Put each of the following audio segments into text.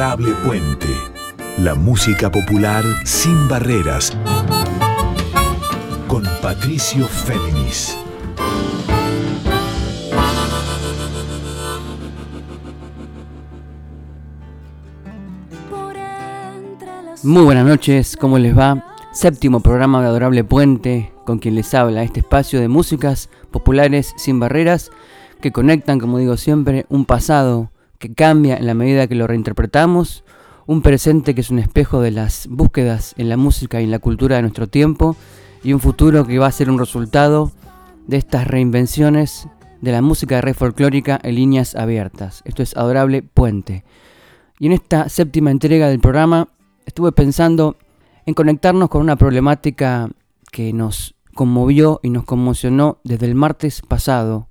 Adorable Puente. La música popular sin barreras. Con Patricio Féminis. Muy buenas noches, ¿cómo les va? Séptimo programa de Adorable Puente, con quien les habla este espacio de músicas populares sin barreras que conectan, como digo siempre, un pasado que cambia en la medida que lo reinterpretamos, un presente que es un espejo de las búsquedas en la música y en la cultura de nuestro tiempo, y un futuro que va a ser un resultado de estas reinvenciones de la música de red folclórica en líneas abiertas. Esto es Adorable Puente. Y en esta séptima entrega del programa estuve pensando en conectarnos con una problemática que nos conmovió y nos conmocionó desde el martes pasado,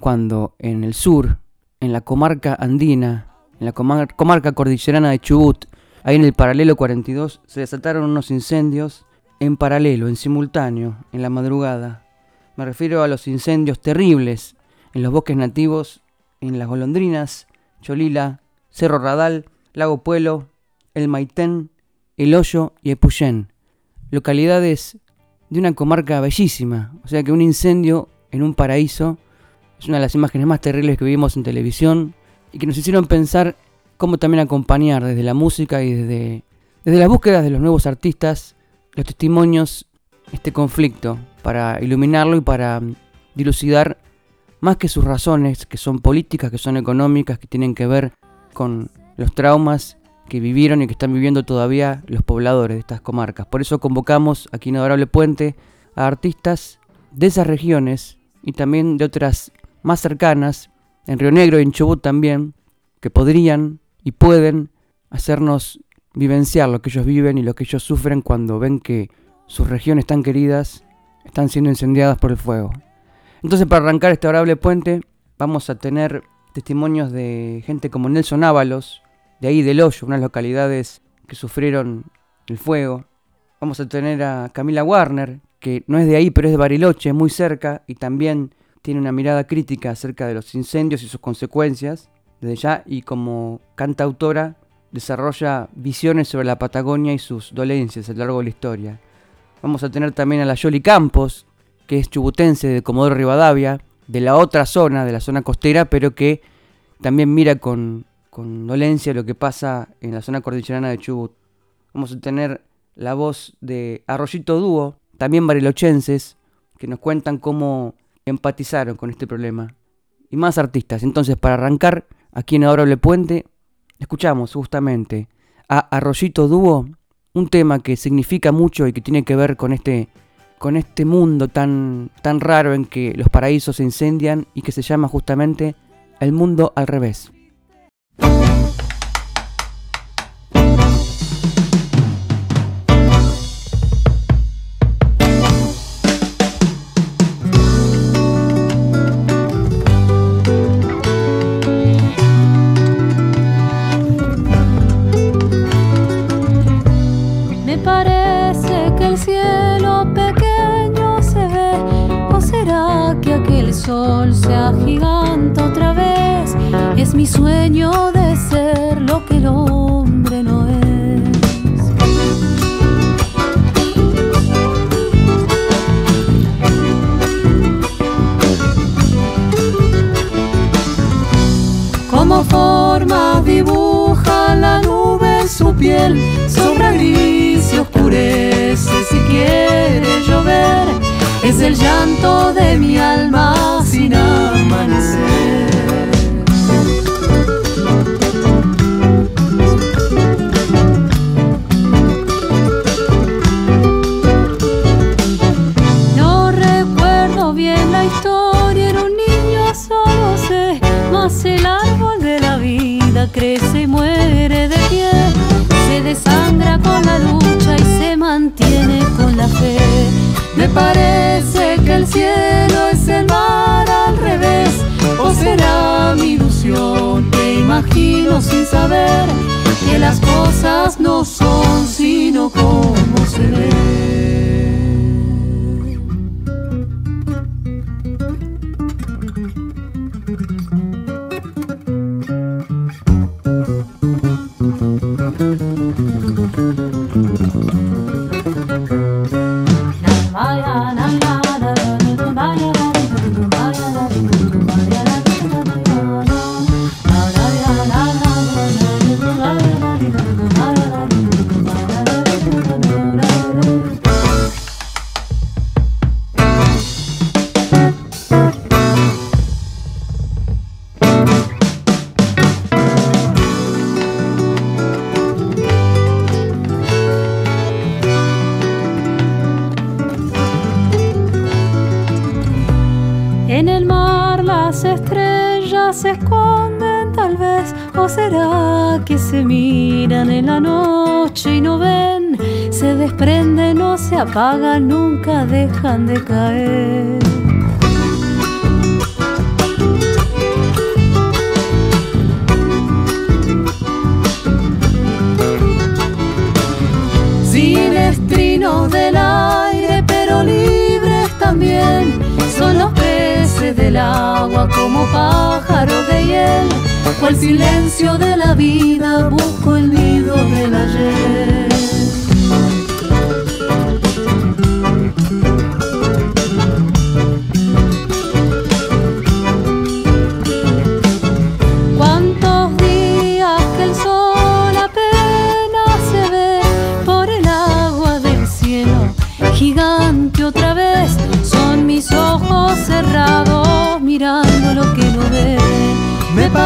cuando en el sur, en la comarca andina, en la comarca cordillerana de Chubut, ahí en el paralelo 42, se desataron unos incendios en paralelo, en simultáneo, en la madrugada. Me refiero a los incendios terribles en los bosques nativos, en las golondrinas, Cholila, Cerro Radal, Lago Puelo, El Maitén, El Hoyo y Epuyén, localidades de una comarca bellísima, o sea que un incendio en un paraíso es una de las imágenes más terribles que vimos en televisión y que nos hicieron pensar cómo también acompañar desde la música y desde, desde las búsquedas de los nuevos artistas, los testimonios, este conflicto, para iluminarlo y para dilucidar más que sus razones, que son políticas, que son económicas, que tienen que ver con los traumas que vivieron y que están viviendo todavía los pobladores de estas comarcas. Por eso convocamos aquí en Adorable Puente a artistas de esas regiones y también de otras más cercanas, en Río Negro y en Chubut también, que podrían y pueden hacernos vivenciar lo que ellos viven y lo que ellos sufren cuando ven que sus regiones tan queridas están siendo incendiadas por el fuego. Entonces para arrancar este adorable puente vamos a tener testimonios de gente como Nelson Ábalos, de ahí del Hoyo, unas localidades que sufrieron el fuego. Vamos a tener a Camila Warner, que no es de ahí, pero es de Bariloche, muy cerca, y también tiene una mirada crítica acerca de los incendios y sus consecuencias desde ya y como cantautora desarrolla visiones sobre la Patagonia y sus dolencias a lo largo de la historia. Vamos a tener también a la Yoli Campos, que es chubutense de Comodoro Rivadavia, de la otra zona, de la zona costera, pero que también mira con, con dolencia lo que pasa en la zona cordillerana de Chubut. Vamos a tener la voz de Arroyito Dúo, también barilochenses, que nos cuentan cómo empatizaron con este problema. Y más artistas. Entonces, para arrancar aquí en Adorable Puente, escuchamos justamente a Arroyito Dúo, un tema que significa mucho y que tiene que ver con este, con este mundo tan, tan raro en que los paraísos se incendian y que se llama justamente El mundo al revés. Es mi sueño de ser lo que el hombre no es. Como forma dibuja la nube su piel, sobra gris y oscurece si quiere llover es el llanto de mi alma sin amanecer. La lucha y se mantiene con la fe. Me parece que el cielo es el mar al revés, o será mi ilusión que imagino sin saber que las cosas no son se esconden tal vez, o será que se miran en la noche y no ven, se desprenden, no se apagan, nunca dejan de caer. Sin estrino del aire, pero libres también del agua como pájaros de hiel. O el silencio de la vida busco el nido del ayer.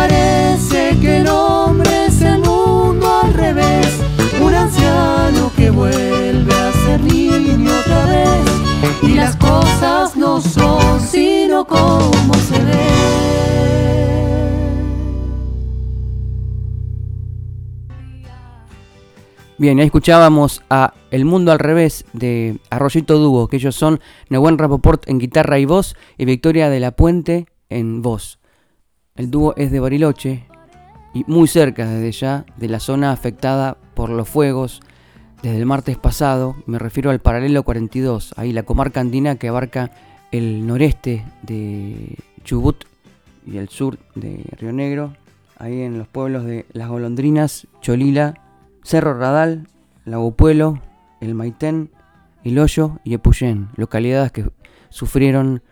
Parece que el hombre es el mundo al revés, un anciano que vuelve a ser niño otra vez, y las cosas no son sino como se ven. Bien, ahí escuchábamos a El Mundo al Revés de Arroyito Dúo, que ellos son Nehuen Rapoport en guitarra y voz y Victoria de la Puente en voz. El dúo es de Bariloche y muy cerca desde ya de la zona afectada por los fuegos desde el martes pasado. Me refiero al paralelo 42, ahí la comarca andina que abarca el noreste de Chubut y el sur de Río Negro, ahí en los pueblos de Las Golondrinas, Cholila, Cerro Radal, Lago Puelo, El Maitén, El Hoyo y Epuyén, localidades que sufrieron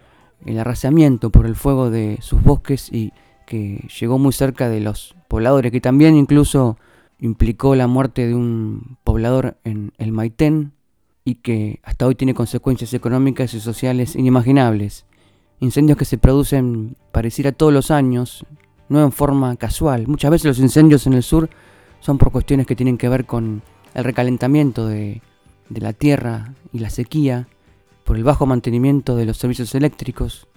el arrasamiento por el fuego de sus bosques y que llegó muy cerca de los pobladores, que también incluso implicó la muerte de un poblador en el Maitén y que hasta hoy tiene consecuencias económicas y sociales inimaginables. Incendios que se producen pareciera todos los años, no en forma casual. Muchas veces los incendios en el sur son por cuestiones que tienen que ver con el recalentamiento de, de la tierra y la sequía, por el bajo mantenimiento de los servicios eléctricos,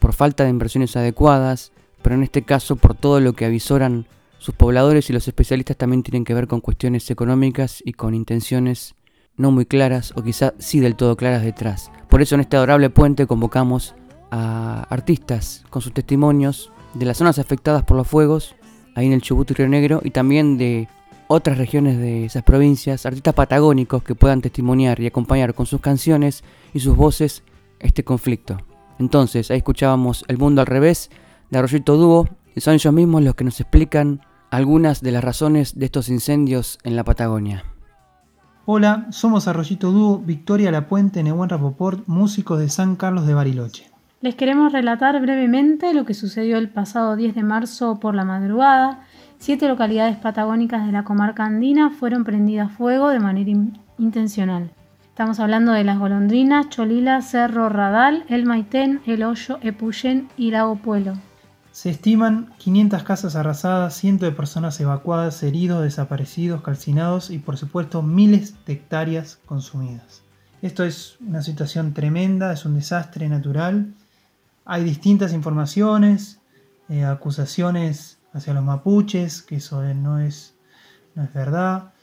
por falta de inversiones adecuadas, pero en este caso por todo lo que avisoran sus pobladores y los especialistas también tienen que ver con cuestiones económicas y con intenciones no muy claras o quizá sí del todo claras detrás. Por eso en este adorable puente convocamos a artistas con sus testimonios de las zonas afectadas por los fuegos, ahí en el Chubut y Río Negro, y también de otras regiones de esas provincias, artistas patagónicos que puedan testimoniar y acompañar con sus canciones y sus voces este conflicto. Entonces, ahí escuchábamos El Mundo al Revés de Arroyito Dúo, y son ellos mismos los que nos explican algunas de las razones de estos incendios en la Patagonia. Hola, somos Arroyito Dúo, Victoria La Puente, Nehuen Rapoport, músicos de San Carlos de Bariloche. Les queremos relatar brevemente lo que sucedió el pasado 10 de marzo por la madrugada. Siete localidades patagónicas de la comarca andina fueron prendidas a fuego de manera in intencional. Estamos hablando de las golondrinas, Cholila, Cerro Radal, El Maitén, El Hoyo, Epuyén y Lago Puelo. Se estiman 500 casas arrasadas, cientos de personas evacuadas, heridos, desaparecidos, calcinados y por supuesto miles de hectáreas consumidas. Esto es una situación tremenda, es un desastre natural. Hay distintas informaciones, eh, acusaciones hacia los mapuches, que eso no es, no es verdad.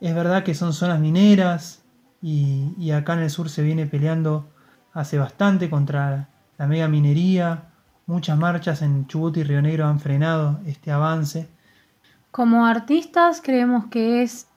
Es verdad que son zonas mineras y, y acá en el sur se viene peleando hace bastante contra la mega minería, Muchas marchas en Chubut y Río Negro han frenado este avance. Como artistas creemos que es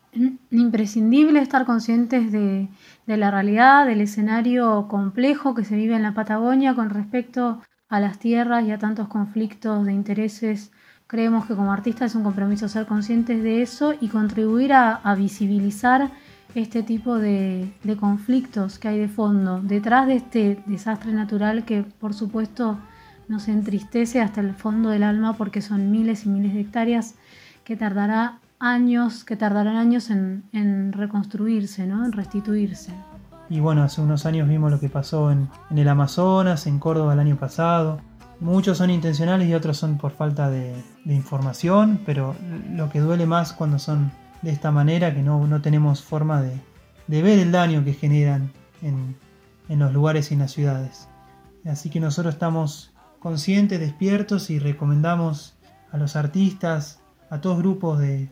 imprescindible estar conscientes de, la realidad, del escenario complejo que se vive en la Patagonia con respecto a las tierras y a tantos conflictos de intereses. Creemos que como artistas es un compromiso ser conscientes de eso y contribuir a, visibilizar este tipo de conflictos que hay de fondo, detrás de este desastre natural que por supuesto nos entristece hasta el fondo del alma porque son miles y miles de hectáreas que tardará años, que tardarán años en, reconstruirse, ¿no? en restituirse. Y bueno, hace unos años vimos lo que pasó en, el Amazonas, en Córdoba el año pasado. Muchos son intencionales y otros son por falta de, de información, pero lo que duele más cuando son de esta manera, que no, no tenemos forma de, de, ver el daño que generan en, en los lugares y en las ciudades. Así que nosotros estamos conscientes, despiertos y recomendamos a los artistas, a todos grupos de,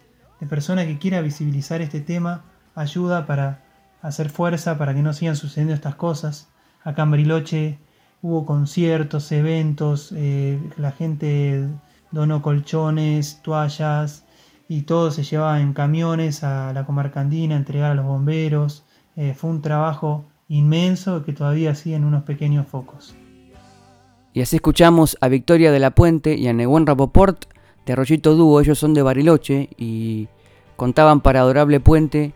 personas que quieran visibilizar este tema, ayuda para hacer fuerza para que no sigan sucediendo estas cosas. Acá en Bariloche hubo conciertos, eventos, eh, la gente donó colchones, toallas y todo se llevaba en camiones a la comarca andina a entregar a los bomberos. Eh, fue un trabajo inmenso que todavía sigue en unos pequeños focos. Y así escuchamos a Victoria de la Puente y a Neguen Rapoport de Arroyito Dúo, ellos son de Bariloche y contaban para Adorable Puente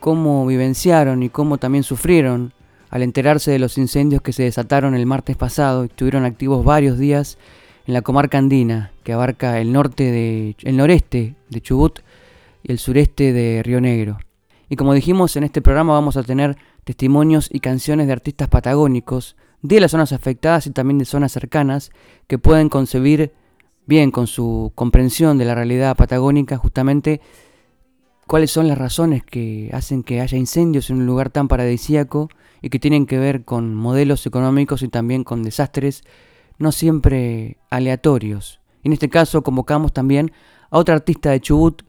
cómo vivenciaron y cómo también sufrieron al enterarse de los incendios que se desataron el martes pasado y estuvieron activos varios días en la comarca andina, que abarca el norte de el noreste de Chubut y el sureste de Río Negro. Y como dijimos en este programa vamos a tener testimonios y canciones de artistas patagónicos de las zonas afectadas y también de zonas cercanas que pueden concebir bien con su comprensión de la realidad patagónica justamente cuáles son las razones que hacen que haya incendios en un lugar tan paradisíaco y que tienen que ver con modelos económicos y también con desastres no siempre aleatorios. En este caso convocamos también a otra artista de Chubut,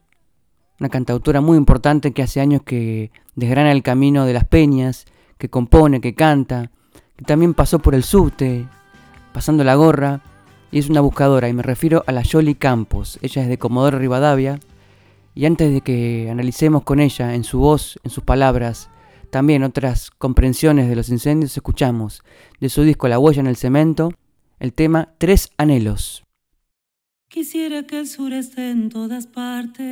una cantautora muy importante que hace años que desgrana el camino de las peñas, que compone, que canta, que también pasó por el subte, pasando la gorra, y es una buscadora, y me refiero a la Yoli Campos. Ella es de Comodoro Rivadavia, y antes de que analicemos con ella, en su voz, en sus palabras, también otras comprensiones de los incendios, escuchamos de su disco La huella en el cemento, el tema Tres anhelos. Quisiera que el sur esté en todas partes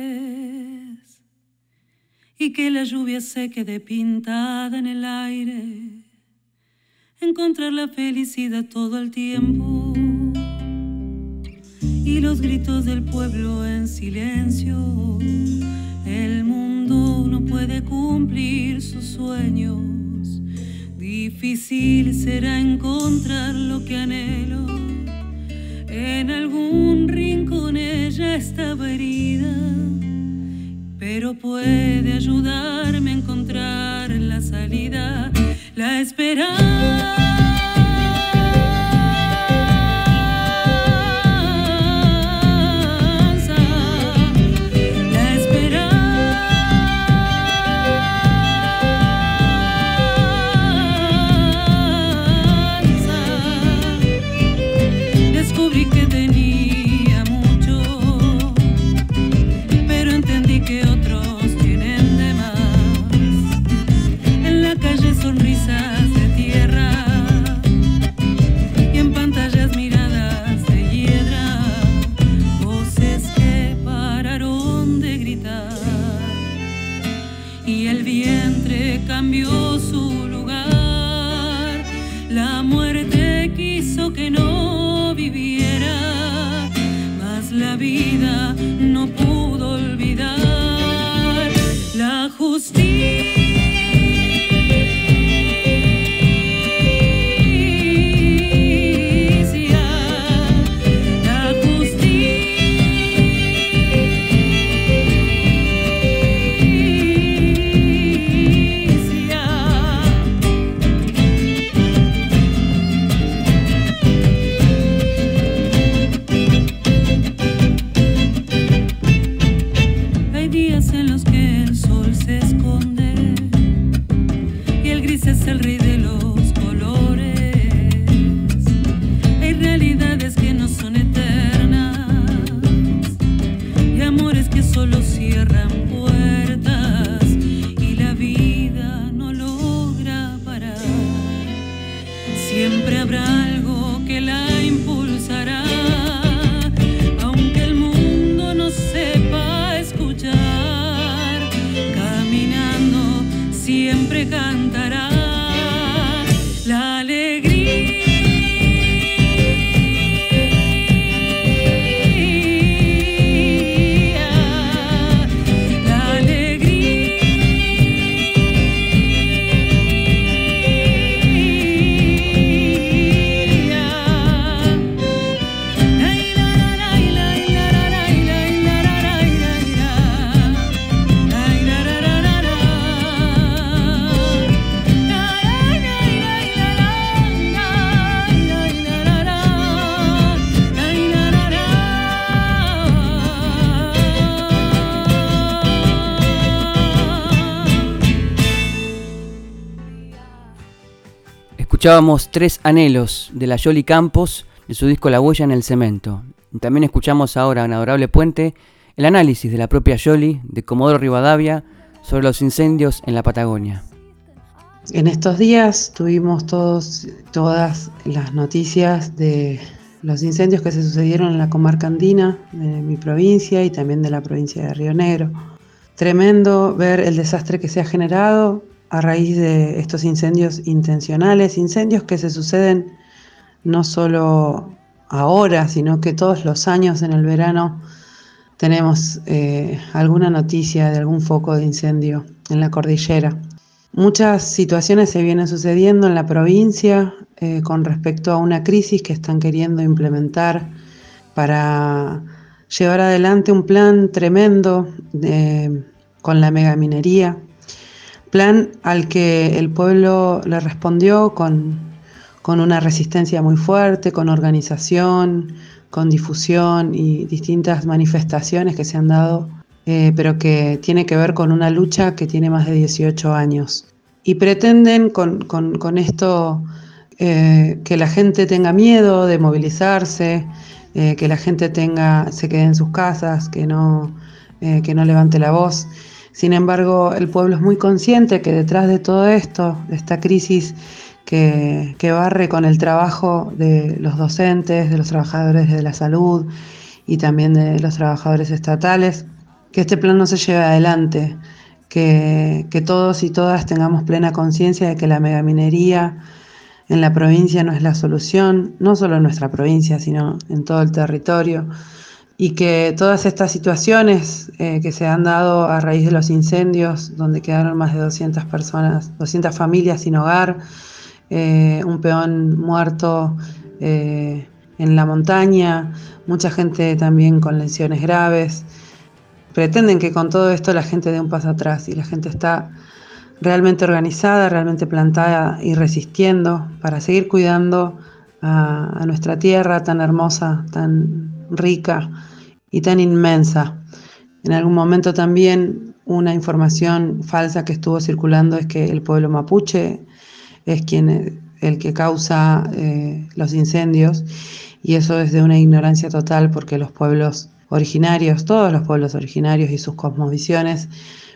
y que la lluvia se quede pintada en el aire, encontrar la felicidad todo el tiempo y los gritos del pueblo en silencio. El mundo no puede cumplir sus sueños. Difícil será encontrar lo que anhelo. En algún rincón ella está herida, pero puede ayudarme a encontrar la salida, la esperanza. Escuchábamos Tres Anhelos de la Yoli Campos de su disco La Huella en el Cemento. También escuchamos ahora en Adorable Puente el análisis de la propia Yoli de Comodoro Rivadavia sobre los incendios en la Patagonia. En estos días tuvimos todas las noticias de los incendios que se sucedieron en la comarca andina de mi provincia y también de la provincia de Río Negro. Tremendo ver el desastre que se ha generado a raíz de estos incendios intencionales, incendios que se suceden no solo ahora, sino que todos los años en el verano tenemos eh, alguna noticia de algún foco de incendio en la cordillera. Muchas situaciones se vienen sucediendo en la provincia eh, con respecto a una crisis que están queriendo implementar para llevar adelante un plan tremendo eh, con la megaminería plan al que el pueblo le respondió con, una resistencia muy fuerte, con organización, con difusión y distintas manifestaciones que se han dado, eh, pero que tiene que ver con una lucha que tiene más de 18 años. Y pretenden con, esto eh, que la gente tenga miedo de movilizarse, eh, que la gente tenga, se quede en sus casas, que no, que no levante la voz. Sin embargo, el pueblo es muy consciente que detrás de todo esto, de esta crisis que, barre con el trabajo de los docentes, de los trabajadores de la salud y también de los trabajadores estatales, que este plan no se lleve adelante, que, que todos y todas tengamos plena conciencia de que la megaminería en la provincia no es la solución, no solo en nuestra provincia, sino en todo el territorio y que todas estas situaciones eh, que se han dado a raíz de los incendios, donde quedaron más de 200 personas, 200 familias sin hogar, eh, un peón muerto eh, en la montaña, mucha gente también con lesiones graves, pretenden que con todo esto la gente dé un paso atrás y la gente está realmente organizada, realmente plantada y resistiendo para seguir cuidando a nuestra tierra tan hermosa, tan rica y tan inmensa. En algún momento también una información falsa que estuvo circulando es que el pueblo mapuche es quien el que causa eh, los incendios y eso es de una ignorancia total porque los pueblos originarios, todos los pueblos originarios y sus cosmovisiones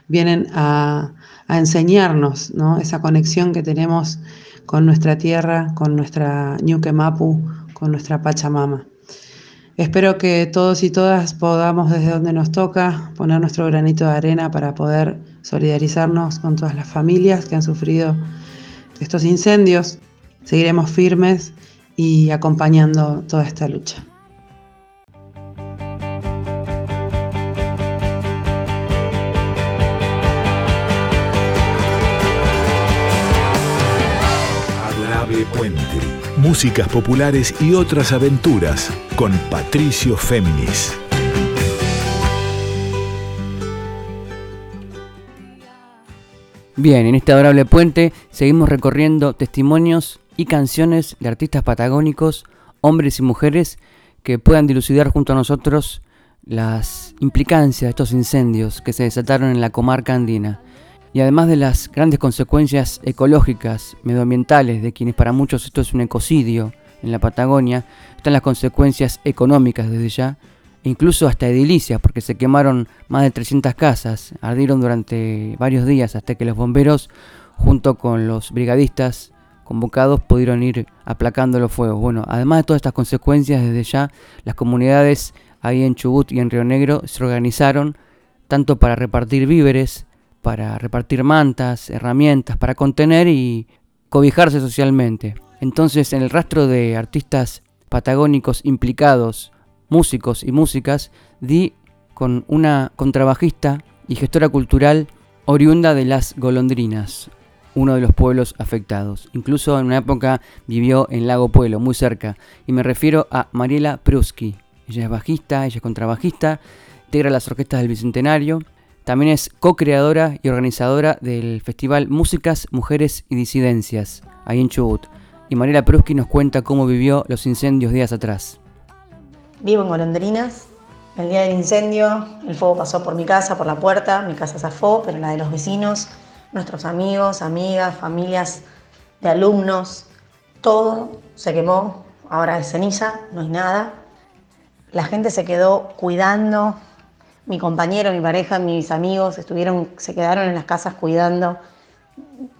vienen a, enseñarnos esa conexión que tenemos con nuestra tierra, con nuestra Ñuque Mapu, con nuestra Pachamama. Espero que todos y todas podamos desde donde nos toca poner nuestro granito de arena para poder solidarizarnos con todas las familias que han sufrido estos incendios. Seguiremos firmes y acompañando toda esta lucha. Músicas populares y otras aventuras con Patricio Féminis. Bien, en este adorable puente seguimos recorriendo testimonios y canciones de artistas patagónicos, hombres y mujeres, que puedan dilucidar junto a nosotros las implicancias de estos incendios que se desataron en la comarca andina y además de las grandes consecuencias ecológicas, medioambientales, de quienes para muchos esto es un ecocidio en la Patagonia, están las consecuencias económicas desde ya, e incluso hasta edilicias, porque se quemaron más de 300 casas, ardieron durante varios días hasta que los bomberos, junto con los brigadistas convocados, pudieron ir aplacando los fuegos. Bueno, además de todas estas consecuencias, desde ya las comunidades ahí en Chubut y en Río Negro se organizaron tanto para repartir víveres, para repartir mantas, herramientas, para contener y cobijarse socialmente. Entonces, en el rastro de artistas patagónicos implicados, músicos y músicas, di con una contrabajista y gestora cultural oriunda de las golondrinas, uno de los pueblos afectados. Incluso en una época vivió en Lago Pueblo, muy cerca, y me refiero a Mariela Pruski. Ella es bajista, ella es contrabajista, integra las orquestas del Bicentenario, también es co-creadora y organizadora del festival Músicas, Mujeres y Disidencias, ahí en Chubut. Y Mariela Pruski nos cuenta cómo vivió los incendios días atrás. Vivo en Golondrinas. El día del incendio, el fuego pasó por mi casa, por la puerta. Mi casa zafó, pero la de los vecinos, nuestros amigos, amigas, familias de alumnos, todo se quemó, ahora es ceniza, no hay nada. La gente se quedó cuidando, mi compañero, mi pareja, mis amigos estuvieron, se quedaron en las casas cuidando,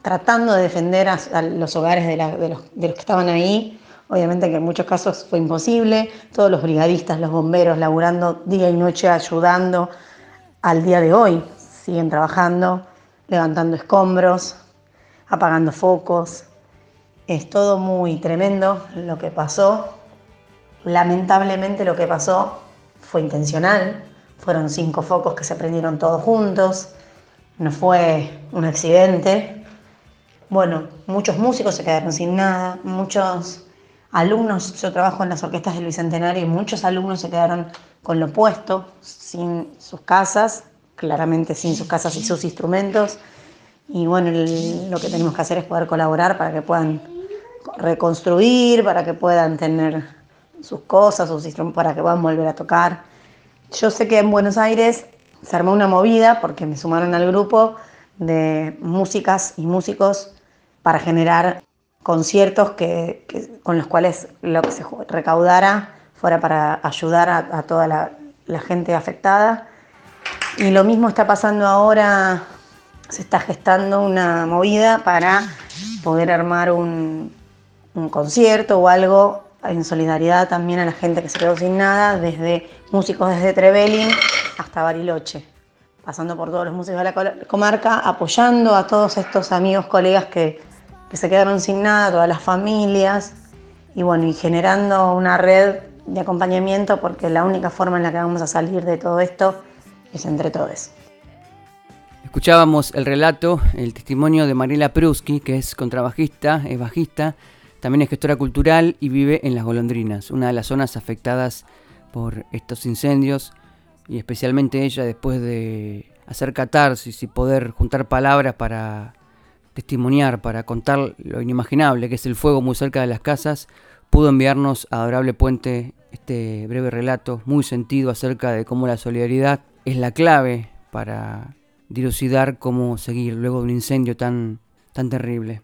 tratando de defender a, los hogares de, los, de los que estaban ahí. Obviamente que en muchos casos fue imposible, todos los brigadistas, los bomberos laburando día y noche ayudando al día de hoy, siguen trabajando, levantando escombros, apagando focos. Es todo muy tremendo lo que pasó. Lamentablemente lo que pasó fue intencional. Fueron cinco focos que se prendieron todos juntos. No fue un accidente. Bueno, muchos músicos se quedaron sin nada. Muchos alumnos, yo trabajo en las orquestas del Bicentenario muchos alumnos se quedaron con lo puesto, sin sus casas, claramente sin sus casas y sus instrumentos. Y bueno, lo que tenemos que hacer es poder colaborar para que puedan reconstruir, para que puedan tener sus cosas, sus para que puedan volver a tocar. Yo sé que en Buenos Aires se armó una movida porque me sumaron al grupo de músicas y músicos para generar conciertos que, con los cuales lo que se recaudara fuera para ayudar a, toda la, gente afectada. Y lo mismo está pasando ahora, se está gestando una movida para poder armar un, un concierto o algo en solidaridad también a la gente que se quedó sin nada, desde músicos desde Trevelin hasta Bariloche, pasando por todos los músicos de la comarca, apoyando a todos estos amigos, colegas que, que se quedaron sin nada, todas las familias, y bueno, y generando una red de acompañamiento porque la única forma en la que vamos a salir de todo esto es entre todos. Escuchábamos el relato, el testimonio de Mariela Pruski, que es contrabajista, es bajista, también es gestora cultural y vive en Las Golondrinas, una de las zonas afectadas por estos incendios y especialmente ella después de hacer catarsis y poder juntar palabras para testimoniar, para contar lo inimaginable que es el fuego muy cerca de las casas, pudo enviarnos a Adorable Puente este breve relato muy sentido acerca de cómo la solidaridad es la clave para dilucidar cómo seguir luego de un incendio tan, tan terrible.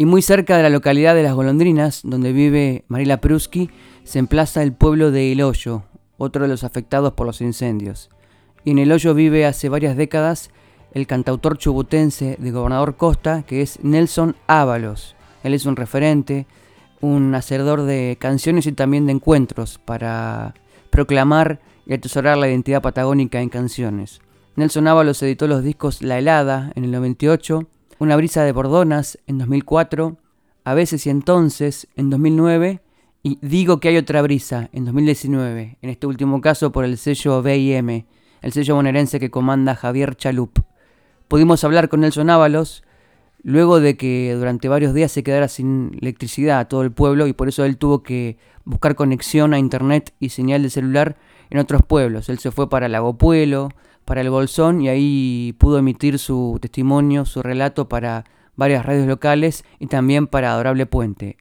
Y muy cerca de la localidad de Las Golondrinas, donde vive Marila Pruski, se emplaza el pueblo de El Hoyo, otro de los afectados por los incendios. Y en El Hoyo vive hace varias décadas el cantautor chubutense de Gobernador Costa, que es Nelson Ábalos. Él es un referente, un hacedor de canciones y también de encuentros para proclamar y atesorar la identidad patagónica en canciones. Nelson Ábalos editó los discos La Helada en el 98, una brisa de Bordonas en 2004, A veces y entonces en 2009 y Digo que hay otra brisa en 2019, en este último caso por el sello BIM, el sello bonaerense que comanda Javier Chalup. Pudimos hablar con Nelson Ábalos luego de que durante varios días se quedara sin electricidad a todo el pueblo y por eso él tuvo que buscar conexión a internet y señal de celular en otros pueblos. Él se fue para Lago Puelo, para el Bolsón y ahí pudo emitir su testimonio, su relato para varias radios locales y también para Adorable Puente.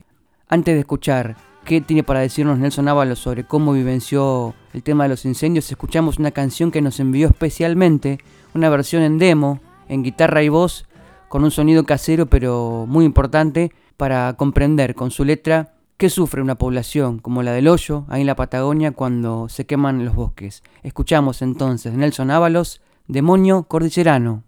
Antes de escuchar qué tiene para decirnos Nelson Ábalos sobre cómo vivenció el tema de los incendios, escuchamos una canción que nos envió especialmente, una versión en demo, en guitarra y voz, con un sonido casero pero muy importante para comprender con su letra ¿Qué sufre una población como la del Hoyo, ahí en la Patagonia, cuando se queman los bosques? Escuchamos entonces Nelson Ábalos, Demonio Cordillerano.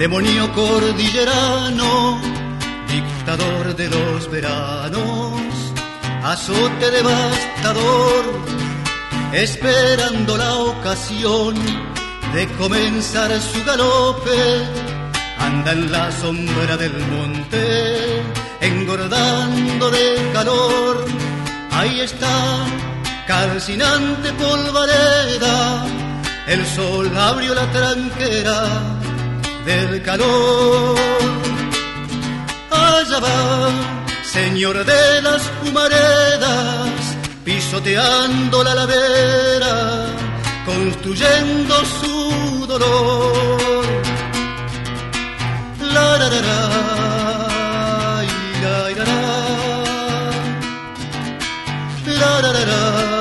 Demonio cordillerano, dictador de los veranos, azote devastador, esperando la ocasión de comenzar su galope, anda en la sombra del monte, engordando de calor, ahí está, calcinante polvareda el sol abrió la tranquera del calor. Allá va, señor de las humaredas, pisoteando la ladera, construyendo su dolor. La, la, la, la, la, la, la, la,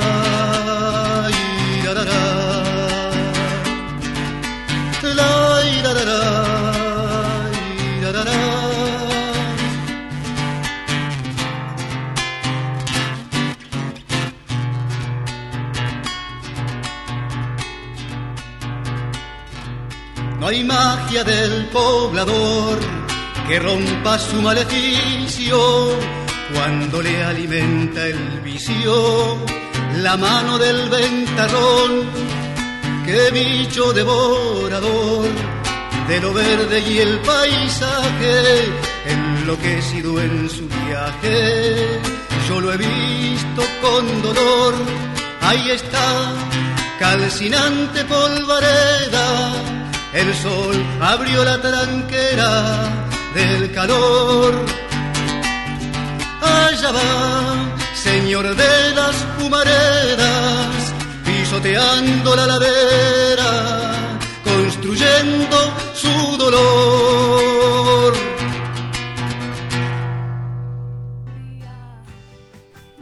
del poblador que rompa su maleficio cuando le alimenta el vicio la mano del ventarrón. Qué bicho devorador de lo verde y el paisaje, enloquecido en su viaje. Yo lo he visto con dolor, ahí está, calcinante polvareda el sol abrió la tranquera del calor. Allá va, señor de las humaredas, pisoteando la ladera, construyendo su dolor.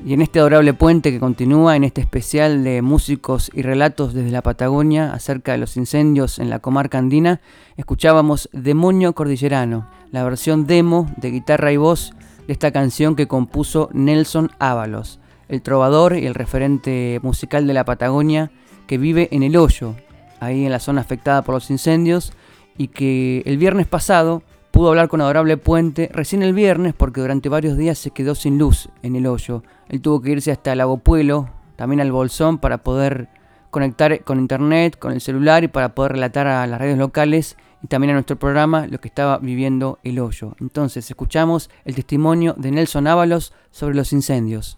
Y en este adorable puente que continúa en este especial de músicos y relatos desde la Patagonia acerca de los incendios en la comarca andina, escuchábamos Demonio Cordillerano, la versión demo de guitarra y voz de esta canción que compuso Nelson Ábalos, el trovador y el referente musical de la Patagonia que vive en El Hoyo, ahí en la zona afectada por los incendios, y que el viernes pasado pudo hablar con Adorable Puente recién el viernes porque durante varios días se quedó sin luz en el hoyo. Él tuvo que irse hasta Lago Pueblo, también al Bolsón, para poder conectar con internet, con el celular y para poder relatar a las redes locales y también a nuestro programa lo que estaba viviendo el hoyo. Entonces escuchamos el testimonio de Nelson Ábalos sobre los incendios.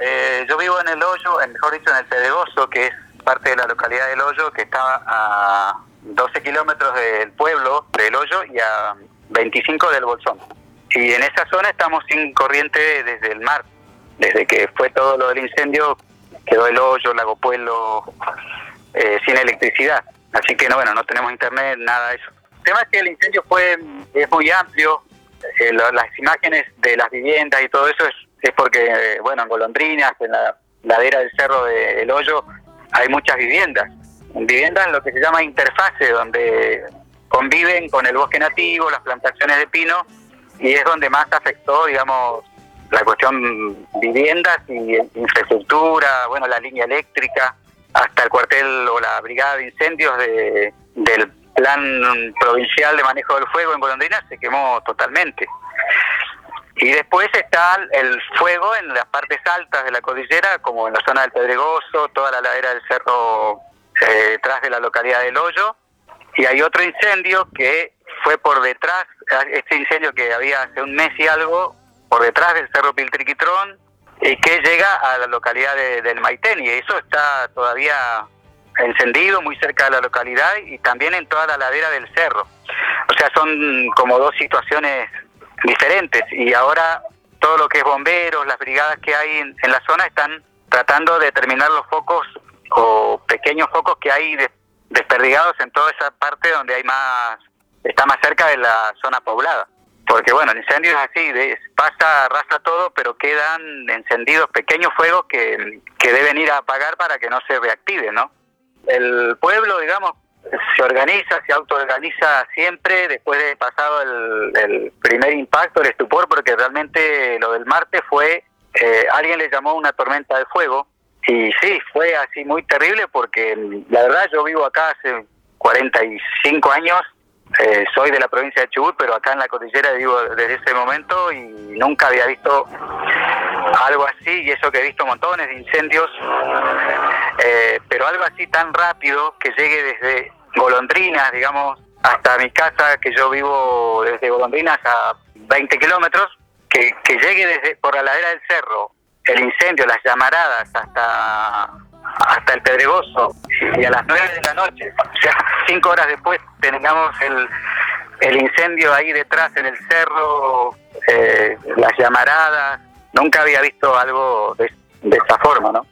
Eh, yo vivo en el hoyo, mejor dicho en el Pedregoso, que es parte de la localidad del hoyo, que está a 12 kilómetros del pueblo del Hoyo y a 25 del Bolsón. Y en esa zona estamos sin corriente desde el mar. Desde que fue todo lo del incendio, quedó el Hoyo, Lago Pueblo, eh, sin electricidad. Así que no, bueno, no tenemos internet, nada de eso. El tema es que el incendio fue es muy amplio. Eh, las imágenes de las viviendas y todo eso es, es porque, bueno, en Golondrinas, en la ladera del cerro del Hoyo, hay muchas viviendas viviendas en lo que se llama interfase, donde conviven con el bosque nativo, las plantaciones de pino, y es donde más afectó, digamos, la cuestión viviendas y infraestructura, bueno, la línea eléctrica, hasta el cuartel o la brigada de incendios de, del plan provincial de manejo del fuego en Golondrina se quemó totalmente. Y después está el fuego en las partes altas de la cordillera, como en la zona del Pedregoso, toda la ladera del Cerro eh, detrás de la localidad del Hoyo, y hay otro incendio que fue por detrás, este incendio que había hace un mes y algo, por detrás del Cerro Piltriquitrón, y que llega a la localidad del Maitén, y eso está todavía encendido muy cerca de la localidad y también en toda la ladera del cerro. O sea, son como dos situaciones diferentes y ahora todo lo que es bomberos, las brigadas que hay en, en la zona están tratando de terminar los focos o pequeños focos que hay desperdigados en toda esa parte donde hay más, está más cerca de la zona poblada. Porque bueno, el incendio es así, pasa, arrasa todo, pero quedan encendidos pequeños fuegos que, que deben ir a apagar para que no se reactive, ¿no? El pueblo, digamos, se organiza, se autoorganiza siempre después de pasado el, el, primer impacto, el estupor, porque realmente lo del martes fue, eh, alguien le llamó una tormenta de fuego, y sí, fue así muy terrible porque la verdad yo vivo acá hace 45 años, eh, soy de la provincia de Chubut, pero acá en la cordillera vivo desde ese momento y nunca había visto algo así, y eso que he visto montones de incendios, eh, pero algo así tan rápido que llegue desde Golondrinas, digamos, hasta mi casa, que yo vivo desde Golondrinas a 20 kilómetros, que, que llegue desde por la ladera del cerro el incendio, las llamaradas hasta hasta el Pedregoso y a las nueve de la noche, o sea, cinco horas después tengamos el, el incendio ahí detrás en el cerro eh, las llamaradas, nunca había visto algo de, de esa forma, ¿no?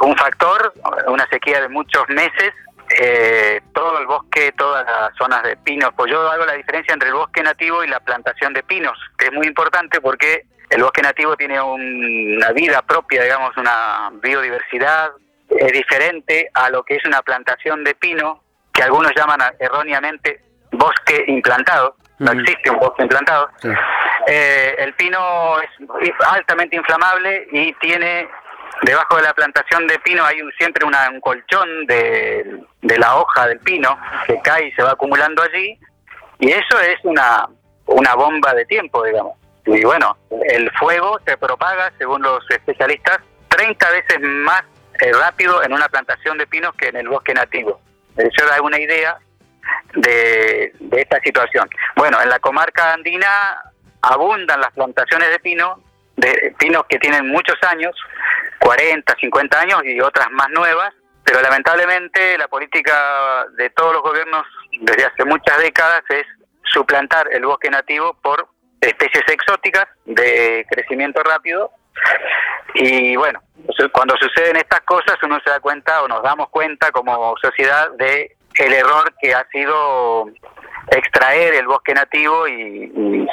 Un factor, una sequía de muchos meses, eh, todo el bosque, todas las zonas de pinos, pues yo hago la diferencia entre el bosque nativo y la plantación de pinos, que es muy importante porque el bosque nativo tiene una vida propia, digamos, una biodiversidad, es diferente a lo que es una plantación de pino, que algunos llaman erróneamente bosque implantado, no existe un bosque implantado. Eh, el pino es altamente inflamable y tiene debajo de la plantación de pino hay siempre un colchón de, de, la hoja del pino que cae y se va acumulando allí y eso es una, una bomba de tiempo, digamos. Y bueno, el fuego se propaga, según los especialistas, 30 veces más eh, rápido en una plantación de pinos que en el bosque nativo. Eso da una idea de, de esta situación. Bueno, en la comarca andina abundan las plantaciones de pino, de pinos que tienen muchos años, 40, 50 años y otras más nuevas, pero lamentablemente la política de todos los gobiernos desde hace muchas décadas es suplantar el bosque nativo por especies exóticas de crecimiento rápido. Y bueno, cuando suceden estas cosas uno se da cuenta o nos damos cuenta como sociedad de el error que ha sido extraer el bosque nativo y,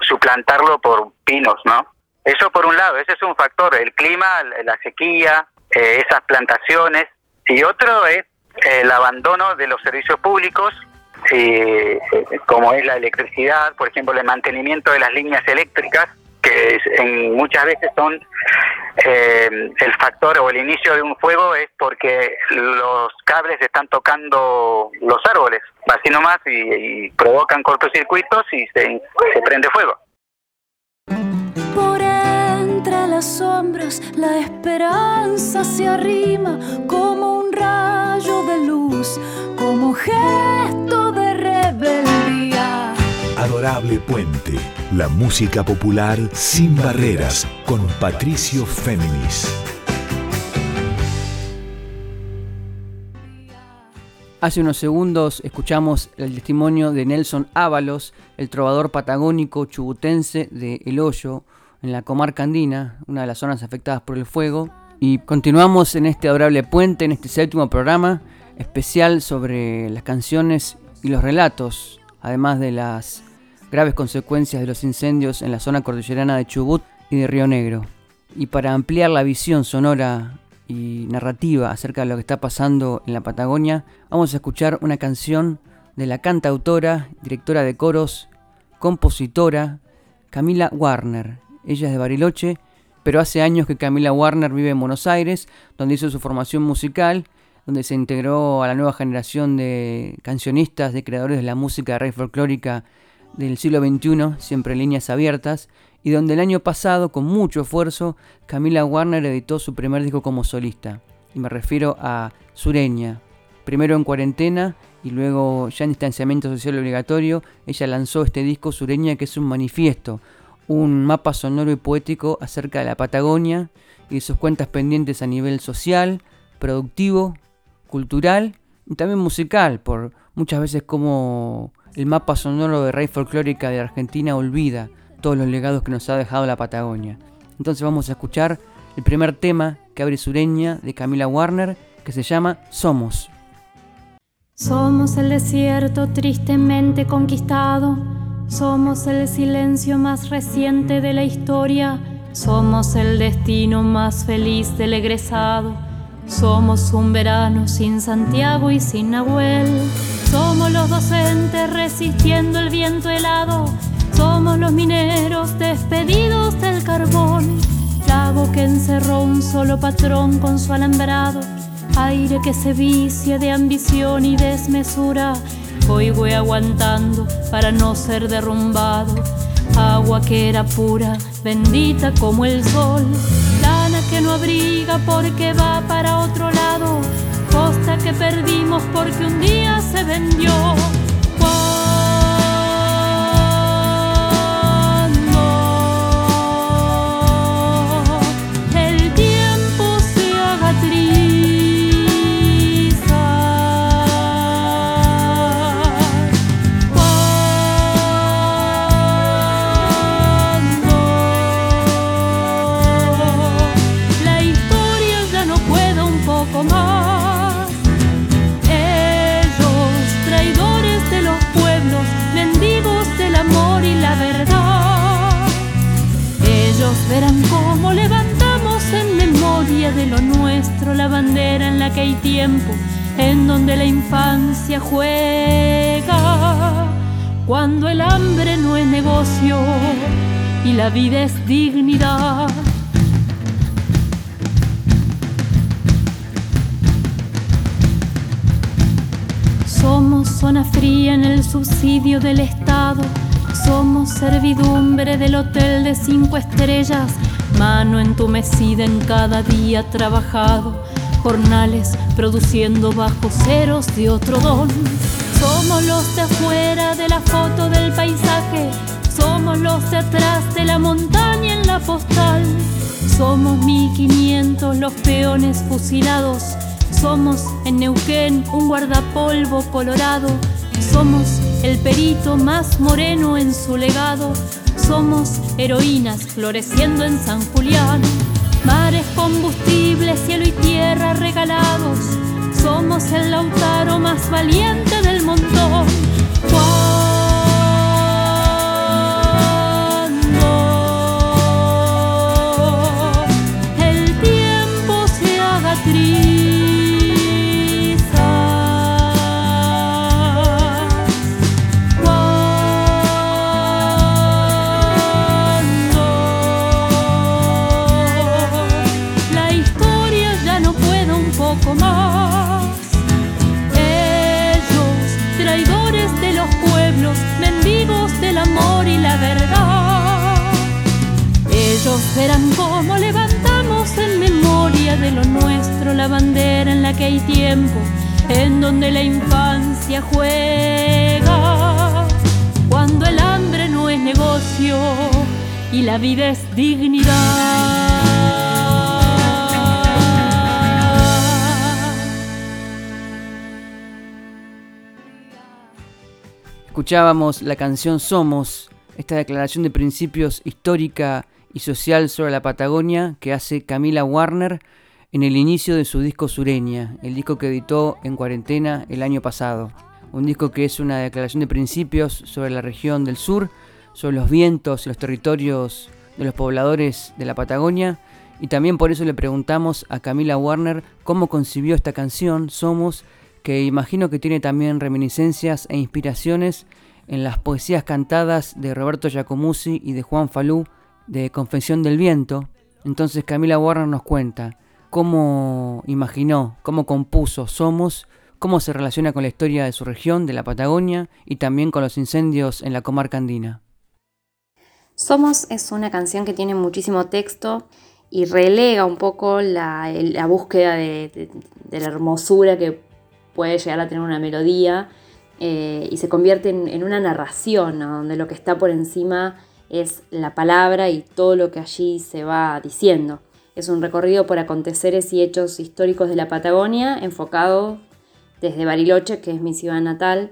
suplantarlo por pinos, ¿no? Eso por un lado, ese es un factor, el clima, la sequía, eh, esas plantaciones. Y otro es el abandono de los servicios públicos eh, como es la electricidad, por ejemplo, el mantenimiento de las líneas eléctricas, que en, muchas veces son eh, el factor o el inicio de un fuego es porque los cables están tocando los árboles, así nomás, y, provocan cortocircuitos y se, prende fuego. Por entre las sombras la esperanza se arrima como un rayo de luz, como Adorable Puente, la música popular sin barreras con Patricio Féminis. Hace unos segundos escuchamos el testimonio de Nelson Ábalos, el trovador patagónico chubutense de El Hoyo, en la comarca andina, una de las zonas afectadas por el fuego. Y continuamos en este adorable puente, en este séptimo programa especial sobre las canciones y los relatos, además de las graves consecuencias de los incendios en la zona cordillerana de Chubut y de Río Negro. Y para ampliar la visión sonora y narrativa acerca de lo que está pasando en la Patagonia, vamos a escuchar una canción de la cantautora, directora de coros, compositora Camila Warner. Ella es de Bariloche, pero hace años que Camila Warner vive en Buenos Aires, donde hizo su formación musical, donde se integró a la nueva generación de cancionistas, de creadores de la música rey folclórica del siglo XXI, siempre líneas abiertas, y donde el año pasado, con mucho esfuerzo, Camila Warner editó su primer disco como solista. Y me refiero a Sureña. Primero en cuarentena y luego ya en distanciamiento social obligatorio, ella lanzó este disco Sureña que es un manifiesto, un mapa sonoro y poético acerca de la Patagonia y sus cuentas pendientes a nivel social, productivo, cultural y también musical, por muchas veces como el mapa sonoro de Rey Folclórica de Argentina olvida todos los legados que nos ha dejado la Patagonia. Entonces vamos a escuchar el primer tema que abre Sureña de Camila Warner que se llama Somos. Somos el desierto tristemente conquistado, somos el silencio más reciente de la historia, somos el destino más feliz del egresado, somos un verano sin Santiago y sin Nahuel. Somos los docentes resistiendo el viento helado, somos los mineros despedidos del carbón, lago que encerró un solo patrón con su alambrado, aire que se vicia de ambición y desmesura, hoy voy aguantando para no ser derrumbado, agua que era pura, bendita como el sol, lana que no abriga porque va para otro lado costa que perdimos porque un día se vendió. Hotel de cinco estrellas. Mano entumecida en cada día trabajado. Jornales produciendo bajo ceros de otro don. Somos los de afuera de la foto del paisaje. Somos los de atrás de la montaña en la postal. Somos 1500 los peones fusilados somos en Neuquén un guardapolvo colorado. Somos el perito más moreno en su legado. Somos heroínas floreciendo en San Julián. Mares, combustibles, cielo y tierra regalados. Somos el lautaro más valiente del montón. Escuchábamos la canción Somos, esta declaración de principios histórica y social sobre la Patagonia que hace Camila Warner en el inicio de su disco Sureña, el disco que editó en cuarentena el año pasado. Un disco que es una declaración de principios sobre la región del sur, sobre los vientos y los territorios de los pobladores de la Patagonia. Y también por eso le preguntamos a Camila Warner cómo concibió esta canción, Somos, que imagino que tiene también reminiscencias e inspiraciones en las poesías cantadas de Roberto Giacomuzzi y de Juan Falú de Confesión del Viento. Entonces Camila Warner nos cuenta cómo imaginó, cómo compuso Somos, cómo se relaciona con la historia de su región, de la Patagonia, y también con los incendios en la comarca andina. Somos es una canción que tiene muchísimo texto y relega un poco la, búsqueda de, la hermosura que puede llegar a tener una melodía eh, y se convierte en, una narración donde lo que está por encima es la palabra y todo lo que allí se va diciendo. Es un recorrido por aconteceres y hechos históricos de la Patagonia, enfocado desde Bariloche, que es mi ciudad natal,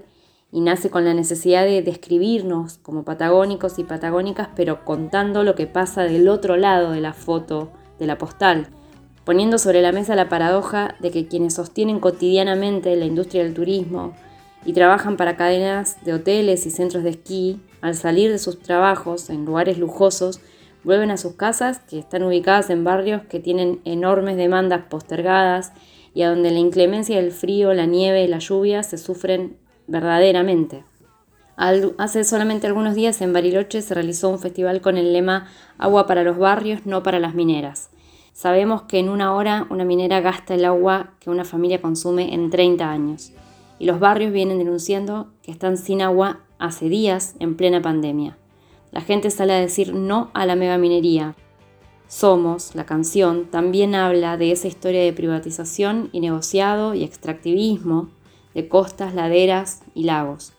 y nace con la necesidad de describirnos como patagónicos y patagónicas, pero contando lo que pasa del otro lado de la foto, de la postal, poniendo sobre la mesa la paradoja de que quienes sostienen cotidianamente la industria del turismo y trabajan para cadenas de hoteles y centros de esquí al salir de sus trabajos en lugares lujosos, vuelven a sus casas que están ubicadas en barrios que tienen enormes demandas postergadas y a donde la inclemencia del frío, la nieve y la lluvia se sufren verdaderamente. hace solamente algunos días en Bariloche se realizó un festival con el lema Agua para los barrios, no para las mineras. Sabemos que en una hora una minera gasta el agua que una familia consume en 30 años. Y los barrios vienen denunciando que están sin agua hace días en plena pandemia. La gente sale a decir no a la megaminería. Somos, la canción, también habla de esa historia de privatización y negociado y extractivismo de costas, laderas y lagos.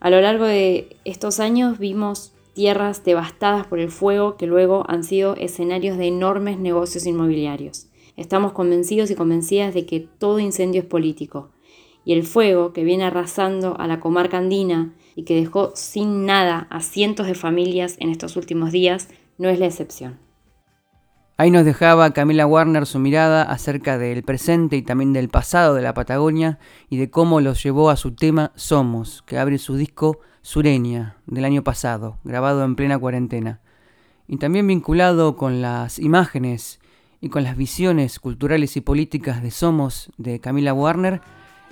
A lo largo de estos años vimos tierras devastadas por el fuego que luego han sido escenarios de enormes negocios inmobiliarios. Estamos convencidos y convencidas de que todo incendio es político y el fuego que viene arrasando a la comarca andina y que dejó sin nada a cientos de familias en estos últimos días no es la excepción. Ahí nos dejaba Camila Warner su mirada acerca del presente y también del pasado de la Patagonia y de cómo los llevó a su tema Somos, que abre su disco Sureña del año pasado, grabado en plena cuarentena. Y también vinculado con las imágenes y con las visiones culturales y políticas de Somos de Camila Warner,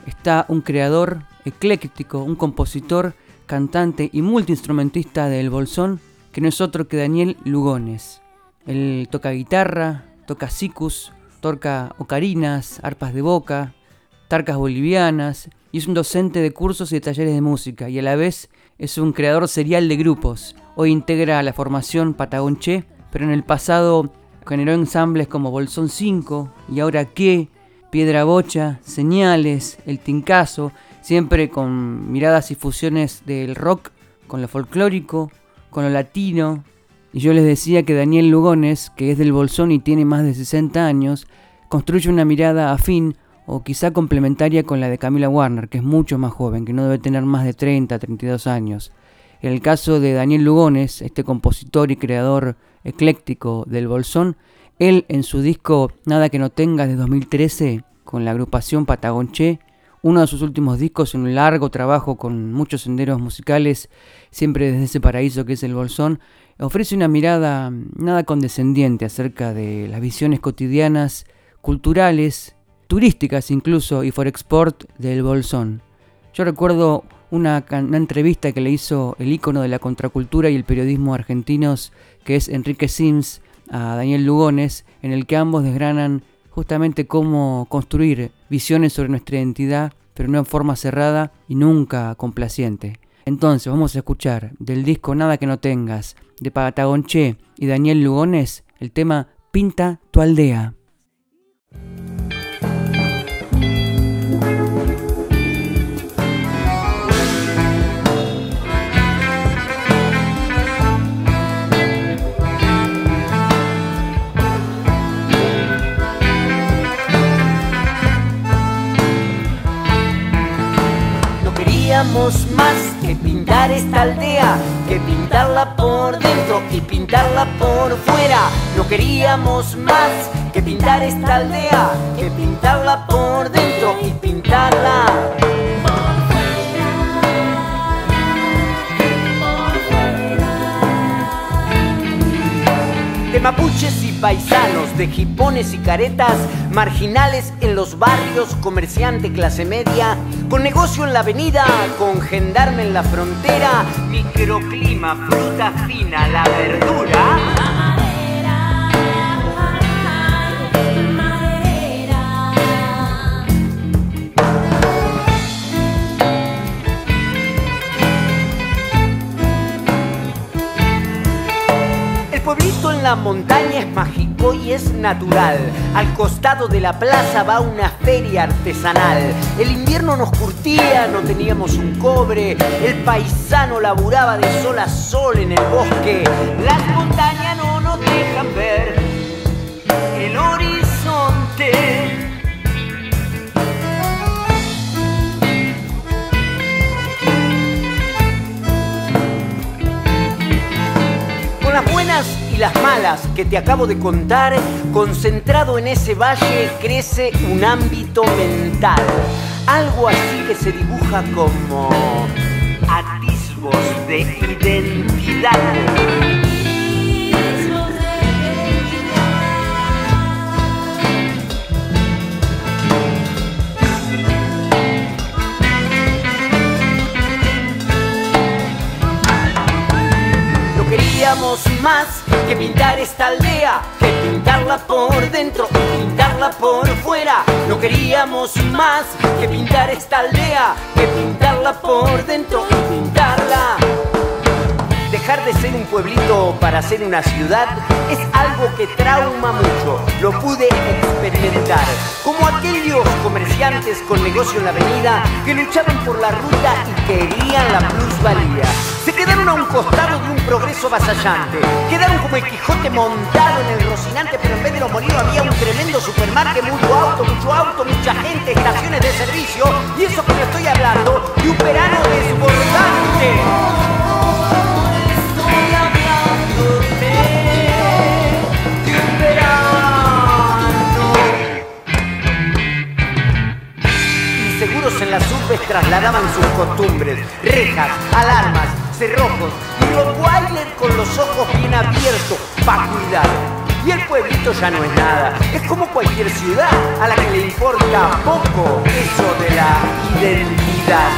está un creador ecléctico, un compositor, cantante y multiinstrumentista del Bolsón, que no es otro que Daniel Lugones. Él toca guitarra, toca sicus, toca ocarinas, arpas de boca, tarcas bolivianas y es un docente de cursos y de talleres de música y a la vez es un creador serial de grupos. Hoy integra la formación Patagonche, pero en el pasado generó ensambles como Bolsón 5 y ahora qué, Piedra Bocha, Señales, El Tincazo, siempre con miradas y fusiones del rock con lo folclórico, con lo latino, y yo les decía que Daniel Lugones, que es del Bolsón y tiene más de 60 años, construye una mirada afín o quizá complementaria con la de Camila Warner, que es mucho más joven, que no debe tener más de 30, 32 años. En el caso de Daniel Lugones, este compositor y creador ecléctico del Bolsón, él en su disco Nada que no tengas de 2013, con la agrupación Patagonche, uno de sus últimos discos en un largo trabajo con muchos senderos musicales, siempre desde ese paraíso que es el Bolsón, ofrece una mirada nada condescendiente acerca de las visiones cotidianas, culturales, turísticas incluso y for export del Bolsón. Yo recuerdo una, entrevista que le hizo el ícono de la contracultura y el periodismo argentinos, que es Enrique Sims, a Daniel Lugones, en el que ambos desgranan justamente cómo construir visiones sobre nuestra identidad, pero no en forma cerrada y nunca complaciente. Entonces vamos a escuchar del disco Nada que no tengas de Patagonche y Daniel Lugones el tema Pinta tu aldea. No queríamos más que pintar esta aldea, que pintarla por dentro y pintarla por fuera. No queríamos más que pintar esta aldea, que pintarla por dentro y pintarla de mapuches y paisanos, de jipones y caretas, marginales en los barrios, comerciante clase media, con negocio en la avenida, con gendarme en la frontera, microclima, fruta fina, la verdura. La montaña es mágico y es natural. Al costado de la plaza va una feria artesanal. El invierno nos curtía, no teníamos un cobre. El paisano laburaba de sol a sol en el bosque. Las montañas no nos dejan ver el horizonte. Las buenas y las malas que te acabo de contar, concentrado en ese valle crece un ámbito mental. Algo así que se dibuja como atisbos de identidad. No queríamos más que pintar esta aldea, que pintarla por dentro pintarla por fuera. No queríamos más que pintar esta aldea, que pintarla por dentro y pintarla. Dejar de ser un pueblito para ser una ciudad es algo que trauma mucho. Lo pude experimentar. Como aquellos comerciantes con negocio en la avenida que luchaban por la ruta y querían la plusvalía. Se quedaron a un costado de un progreso vasallante. Quedaron como el Quijote montado en el Rocinante, pero en vez de los molinos había un tremendo supermarket, mucho auto, mucho auto, mucha gente, estaciones de servicio. Y eso que me estoy hablando de un verano desbordante. En las urbes trasladaban sus costumbres, rejas, alarmas, cerrojos y Rottweiler con los ojos bien abiertos para cuidar. Y el pueblito ya no es nada, es como cualquier ciudad a la que le importa poco eso de la identidad.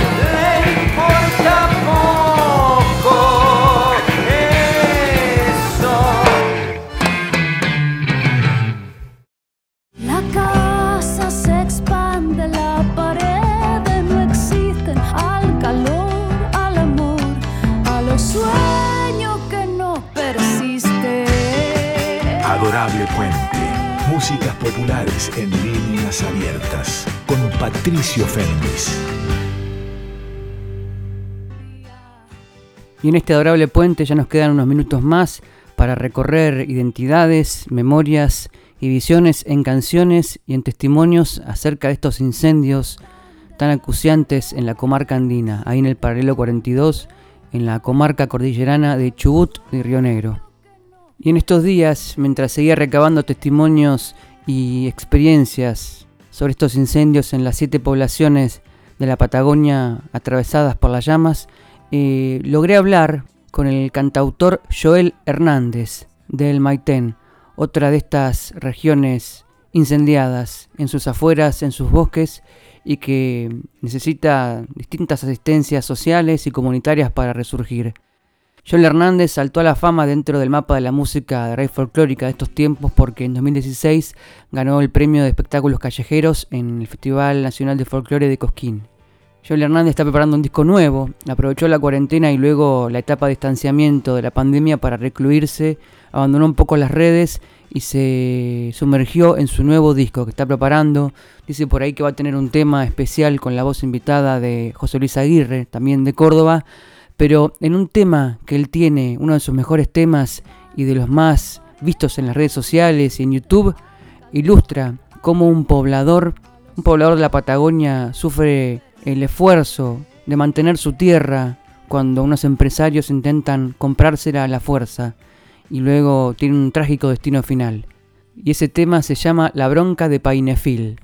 En líneas abiertas. Con Patricio Fernández. Y en este adorable puente ya nos quedan unos minutos más para recorrer identidades, memorias y visiones en canciones y en testimonios acerca de estos incendios tan acuciantes en la comarca andina, ahí en el paralelo 42, en la comarca cordillerana de Chubut y Río Negro. Y en estos días, mientras seguía recabando testimonios y experiencias sobre estos incendios en las siete poblaciones de la Patagonia atravesadas por las llamas, eh, logré hablar con el cantautor Joel Hernández del Maitén, otra de estas regiones incendiadas en sus afueras, en sus bosques y que necesita distintas asistencias sociales y comunitarias para resurgir. Joel Hernández saltó a la fama dentro del mapa de la música de raíz folclórica de estos tiempos porque en 2016 ganó el premio de espectáculos callejeros en el Festival Nacional de Folclore de Cosquín. Joel Hernández está preparando un disco nuevo, aprovechó la cuarentena y luego la etapa de distanciamiento de la pandemia para recluirse, abandonó un poco las redes y se sumergió en su nuevo disco que está preparando. Dice por ahí que va a tener un tema especial con la voz invitada de José Luis Aguirre, también de Córdoba, pero en un tema que él tiene, uno de sus mejores temas y de los más vistos en las redes sociales y en YouTube, ilustra cómo un poblador, un poblador de la Patagonia sufre el esfuerzo de mantener su tierra cuando unos empresarios intentan comprársela a la fuerza y luego tiene un trágico destino final. Y ese tema se llama La bronca de Painefil.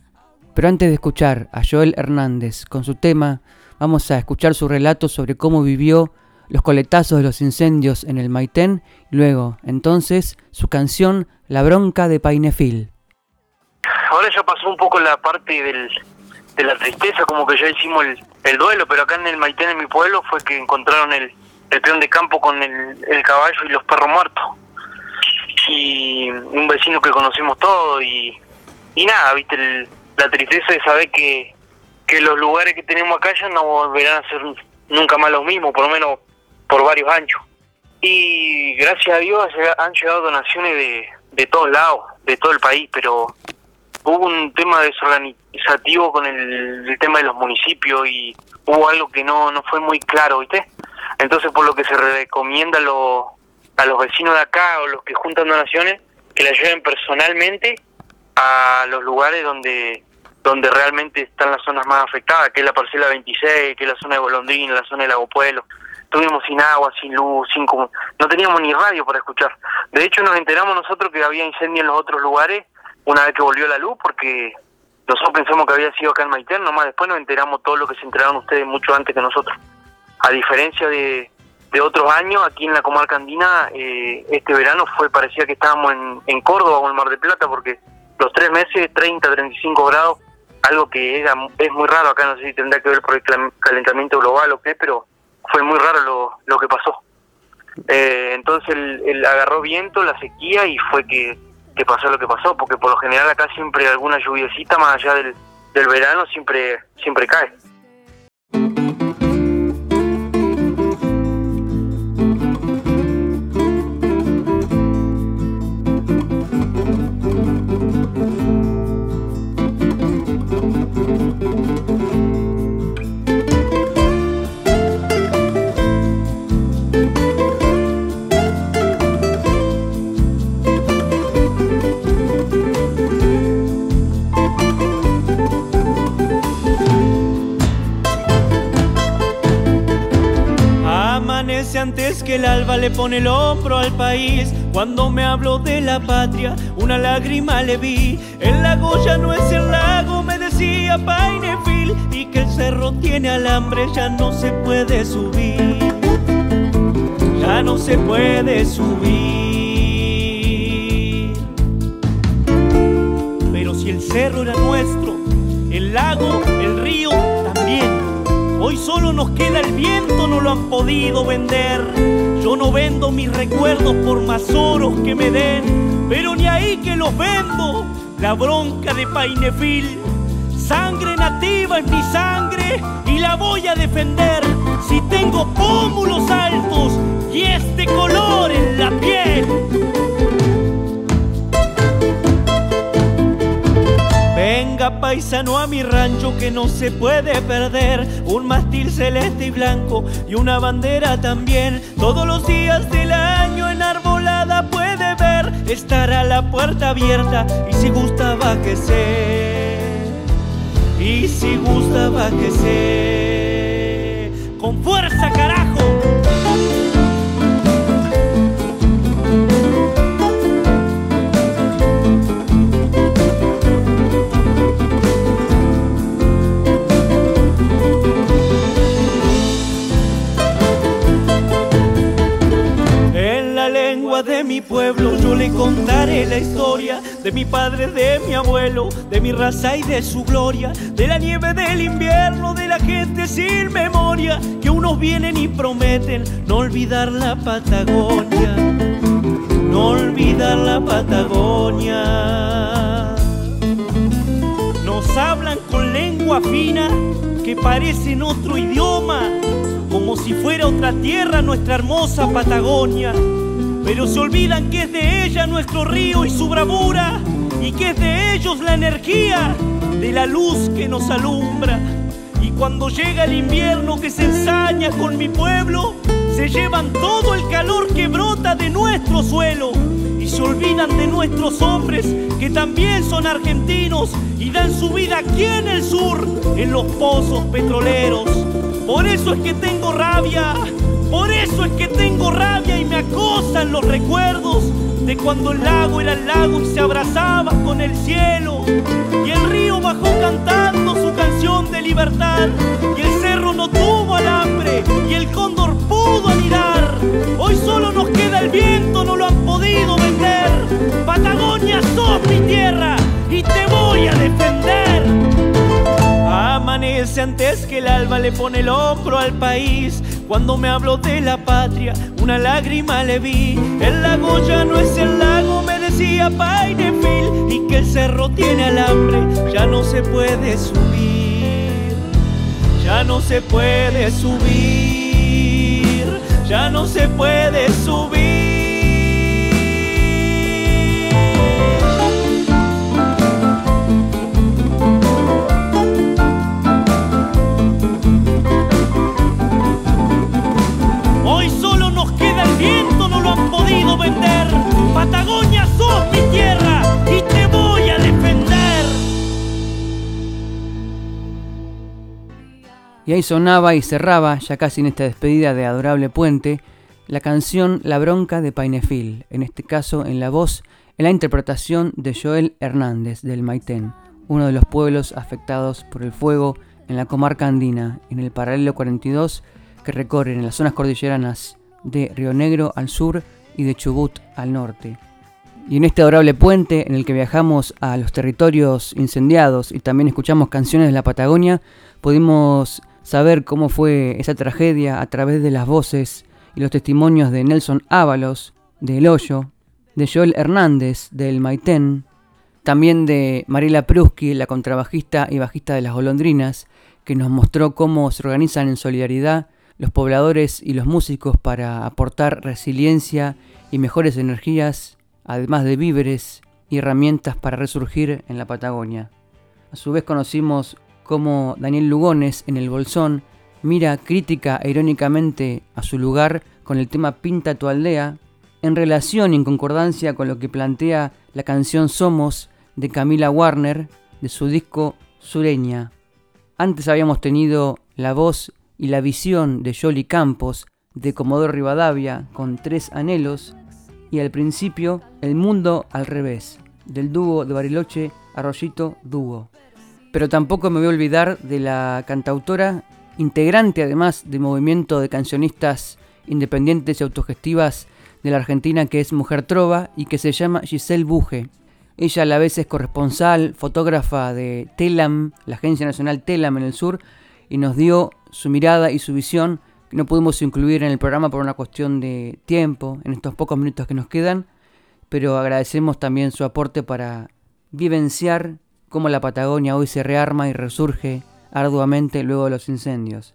Pero antes de escuchar a Joel Hernández con su tema, vamos a escuchar su relato sobre cómo vivió los coletazos de los incendios en el Maitén y luego, entonces, su canción La bronca de Painefil. Ahora ya pasó un poco la parte del, de la tristeza, como que ya hicimos el, el duelo, pero acá en el Maitén, en mi pueblo, fue que encontraron el, el peón de campo con el, el caballo y los perros muertos. Y un vecino que conocimos todos y, y nada, viste, el- la tristeza de saber que, que los lugares que tenemos acá ya no volverán a ser nunca más los mismos, por lo menos por varios años. Y gracias a Dios han llegado donaciones de, de todos lados, de todo el país, pero hubo un tema desorganizativo con el, tema de los municipios y hubo algo que no, no fue muy claro, ¿viste? Entonces, por lo que se recomienda a los, a los vecinos de acá o los que juntan donaciones, que la lleven personalmente a los lugares donde donde realmente están las zonas más afectadas, que es la parcela 26, que es la zona de Bolondrín, la zona de Lago Pueblo. Estuvimos sin agua, sin luz, sin no teníamos ni radio para escuchar. De hecho, nos enteramos nosotros que había incendio en los otros lugares una vez que volvió la luz, porque nosotros pensamos que había sido acá en Maitén, nomás después nos enteramos todo lo que se enteraron ustedes mucho antes que nosotros. A diferencia de, de otros años, aquí en la comarca andina, eh, este verano fue parecía que estábamos en, en Córdoba o en Mar del Plata, porque los tres meses, 30, 35 grados, algo que era, es muy raro acá, no sé si tendrá que ver por el calentamiento global o qué, pero fue muy raro lo, lo que pasó. Eh, entonces él agarró viento, la sequía y fue que, que pasó lo que pasó, porque por lo general acá siempre alguna lluviecita más allá del, del verano siempre siempre cae. Antes que el alba le pone el hombro al país. Cuando me habló de la patria, una lágrima le vi. El lago ya no es el lago, me decía. Painefil y que el cerro tiene alambre, ya no se puede subir, ya no se puede subir. Pero si el cerro era nuestro, el lago, el solo nos queda el viento, no lo han podido vender. Yo no vendo mis recuerdos por más oros que me den, pero ni ahí que los vendo. La bronca de Painefil, sangre nativa es mi sangre y la voy a defender. Si tengo pómulos altos y este color en la piel. Paisano a mi rancho que no se puede perder. Un mástil celeste y blanco y una bandera también. Todos los días del año enarbolada puede ver Estará la puerta abierta y si gusta va que sé Y si gusta va que sé. Con fuerza carajo pueblo yo le contaré la historia de mi padre, de mi abuelo, de mi raza y de su gloria, de la nieve del invierno, de la gente sin memoria, que unos vienen y prometen no olvidar la Patagonia, no olvidar la Patagonia. Nos hablan con lengua fina que parecen otro idioma, como si fuera otra tierra nuestra hermosa Patagonia. Pero se olvidan que es de ella nuestro río y su bravura, y que es de ellos la energía de la luz que nos alumbra. Y cuando llega el invierno que se ensaña con mi pueblo, se llevan todo el calor que brota de nuestro suelo. Y se olvidan de nuestros hombres que también son argentinos y dan su vida aquí en el sur, en los pozos petroleros. Por eso es que tengo rabia, por eso es que tengo rabia y me acosan los recuerdos de cuando el lago era el lago y se abrazaba con el cielo. Y el río bajó cantando su canción de libertad. Y el cerro no tuvo alambre y el cóndor pudo anidar. Hoy solo nos queda el viento, no lo han podido vender. Patagonia sos mi tierra y te voy a defender. Amanece antes que el alba le pone el hombro al país. Cuando me habló de la patria, una lágrima le vi. El lago ya no es el lago, me decía Painefil. Y que el cerro tiene alambre, ya no se puede subir. Ya no se puede subir. Ya no se puede subir. Podido vender. Patagonia sos mi tierra y te voy a defender. Y ahí sonaba y cerraba, ya casi en esta despedida de Adorable Puente, la canción La Bronca de Painefil, en este caso en la voz, en la interpretación de Joel Hernández del Maitén, uno de los pueblos afectados por el fuego en la comarca andina, en el paralelo 42 que recorren las zonas cordilleranas de Río Negro al sur y de Chubut al norte. Y en este adorable puente en el que viajamos a los territorios incendiados y también escuchamos canciones de la Patagonia, pudimos saber cómo fue esa tragedia a través de las voces y los testimonios de Nelson Ábalos, de El Hoyo, de Joel Hernández, del Maitén, también de Mariela Pruski, la contrabajista y bajista de las Golondrinas, que nos mostró cómo se organizan en solidaridad los pobladores y los músicos para aportar resiliencia y mejores energías, además de víveres y herramientas para resurgir en la Patagonia. A su vez conocimos cómo Daniel Lugones en El Bolsón mira crítica e irónicamente a su lugar con el tema Pinta tu aldea, en relación y en concordancia con lo que plantea la canción Somos de Camila Warner de su disco Sureña. Antes habíamos tenido la voz y la visión de Jolly Campos de Comodoro Rivadavia con Tres Anhelos y al principio El Mundo al Revés del dúo de Bariloche Arroyito Dúo. Pero tampoco me voy a olvidar de la cantautora, integrante además del movimiento de cancionistas independientes y autogestivas de la Argentina que es Mujer Trova y que se llama Giselle Buje. Ella a la vez es corresponsal, fotógrafa de TELAM, la Agencia Nacional TELAM en el sur, y nos dio su mirada y su visión que no pudimos incluir en el programa por una cuestión de tiempo, en estos pocos minutos que nos quedan, pero agradecemos también su aporte para vivenciar cómo la Patagonia hoy se rearma y resurge arduamente luego de los incendios.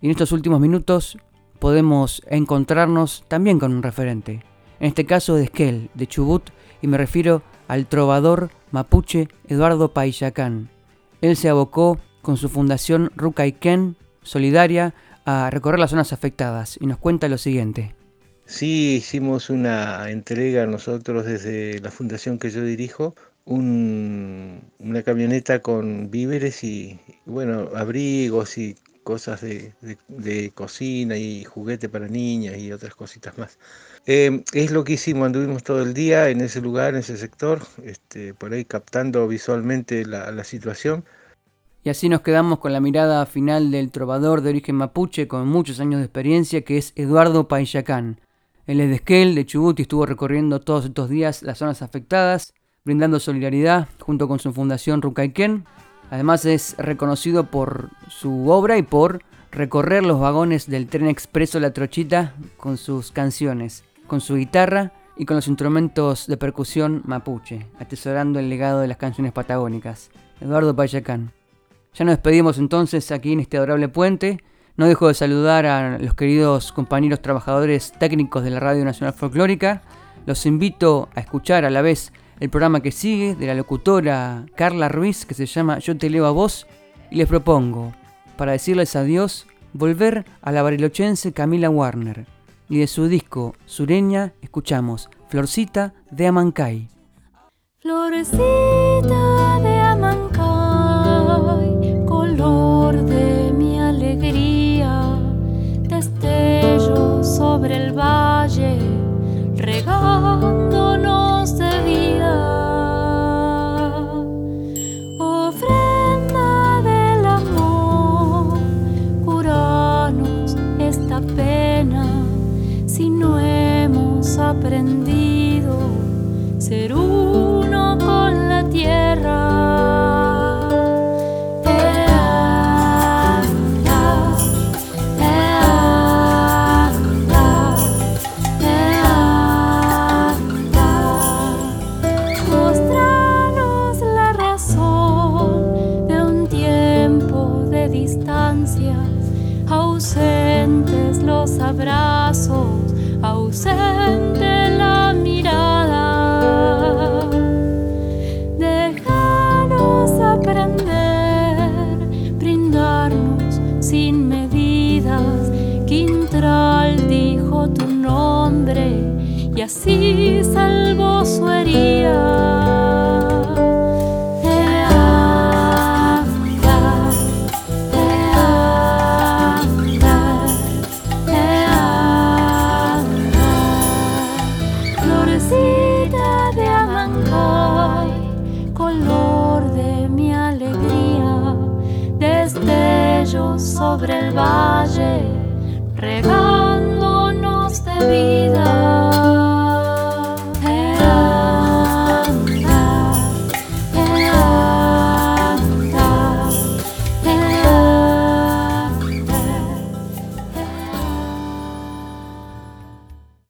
Y en estos últimos minutos podemos encontrarnos también con un referente, en este caso de Esquel, de Chubut, y me refiero al trovador mapuche Eduardo Paillacán. Él se abocó con su fundación Rucaiken Solidaria a recorrer las zonas afectadas y nos cuenta lo siguiente. Sí, hicimos una entrega nosotros desde la fundación que yo dirijo, una camioneta con víveres y, bueno, abrigos y cosas de, cocina y juguete para niñas y otras cositas más. Eh, es lo que hicimos, anduvimos todo el día en ese lugar, en ese sector, este, por ahí captando visualmente la, situación. Y así nos quedamos con la mirada final del trovador de origen mapuche con muchos años de experiencia que es Eduardo Paillacán. Él es de Esquel, de Chubut y estuvo recorriendo todos estos días las zonas afectadas, brindando solidaridad junto con su fundación Rucaiken, Además es reconocido por su obra y por recorrer los vagones del tren expreso La Trochita con sus canciones, con su guitarra y con los instrumentos de percusión mapuche, atesorando el legado de las canciones patagónicas. Eduardo Payacán. Ya nos despedimos entonces aquí en este adorable puente. No dejo de saludar a los queridos compañeros trabajadores técnicos de la Radio Nacional Folclórica. Los invito a escuchar a la vez el programa que sigue de la locutora Carla Ruiz que se llama Yo te leo a vos y les propongo, para decirles adiós, volver a la barilochense Camila Warner y de su disco Sureña escuchamos Florcita de Amancay. Florecita de Amancay,